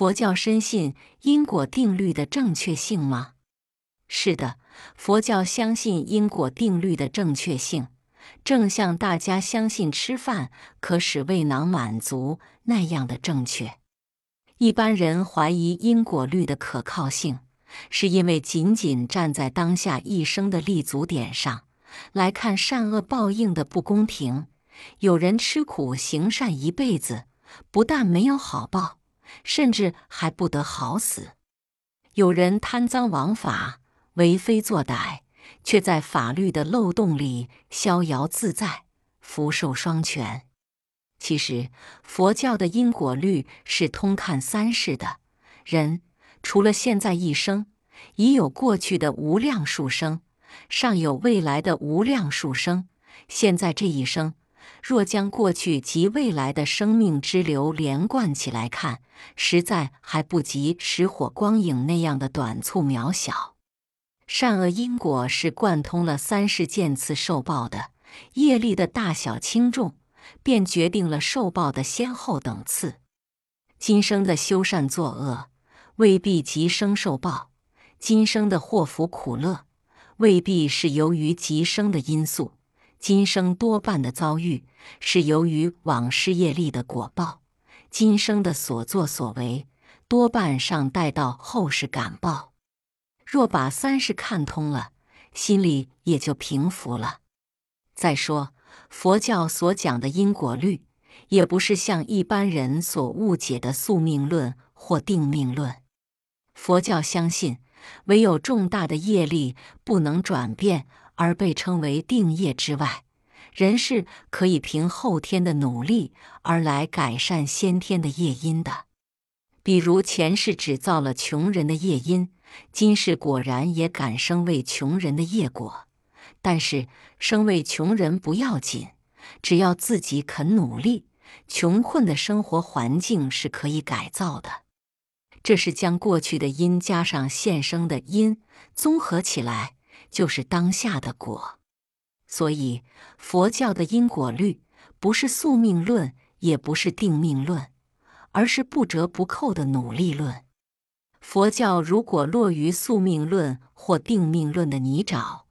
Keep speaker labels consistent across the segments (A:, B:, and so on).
A: 佛教深信因果定律的正确性吗？是的，佛教相信因果定律的正确性，正像大家相信吃饭可使胃囊满足那样的正确。一般人怀疑因果律的可靠性，是因为仅仅站在当下一生的立足点上来看善恶报应的不公平。有人吃苦行善一辈子，不但没有好报，甚至还不得好死；有人贪赃枉法。为非作歹，却在法律的漏洞里逍遥自在，福寿双全。其实，佛教的因果律是通看三世的。人除了现在一生，已有过去的无量数生，尚有未来的无量数生。现在这一生，若将过去及未来的生命之流连贯起来看，实在还不及石火光影那样的短促渺小。善恶因果是贯通了三世渐次受报的业力的大小轻重，便决定了受报的先后等次。今生的修善作恶，未必即生受报；今生的祸福苦乐，未必是由于即生的因素。今生多半的遭遇，是由于往事业力的果报。今生的所作所为，多半尚待到后世感报。若把三世看通了，心里也就平服了。再说，佛教所讲的因果律，也不是像一般人所误解的宿命论或定命论。佛教相信，唯有重大的业力不能转变而被称为定业之外，人是可以凭后天的努力而来改善先天的业因的。比如前世只造了穷人的业因。今世果然也敢生为穷人的业果，但是生为穷人不要紧，只要自己肯努力，穷困的生活环境是可以改造的。这是将过去的因加上现生的因，综合起来就是当下的果。所以佛教的因果律不是宿命论，也不是定命论，而是不折不扣的努力论。佛教如果落于宿命论或定命论的泥沼，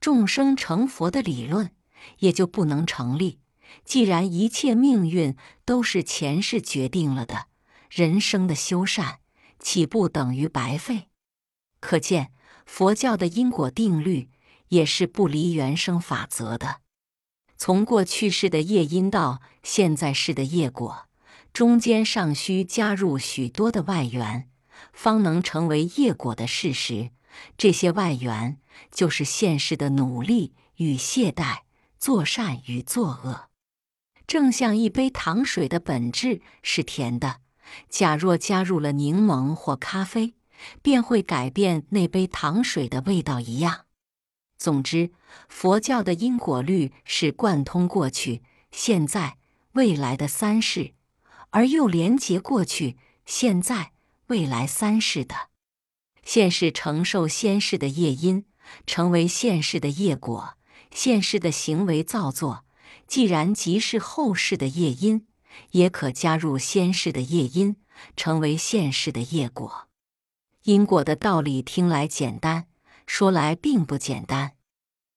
A: 众生成佛的理论也就不能成立。既然一切命运都是前世决定了的，人生的修善岂不等于白费？可见佛教的因果定律也是不离原生法则的。从过去世的业因到现在世的业果，中间尚需加入许多的外缘。方能成为业果的事实。这些外缘就是现世的努力与懈怠，作善与作恶。正像一杯糖水的本质是甜的，假若加入了柠檬或咖啡，便会改变那杯糖水的味道一样。总之，佛教的因果律是贯通过去、现在、未来的三世，而又连结过去、现在。未来三世的现世承受先世的业因，成为现世的业果；现世的行为造作，既然即是后世的业因，也可加入先世的业因，成为现世的业果。因果的道理听来简单，说来并不简单。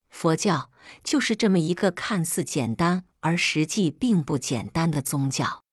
A: 佛教就是这么一个看似简单而实际并不简单的宗教。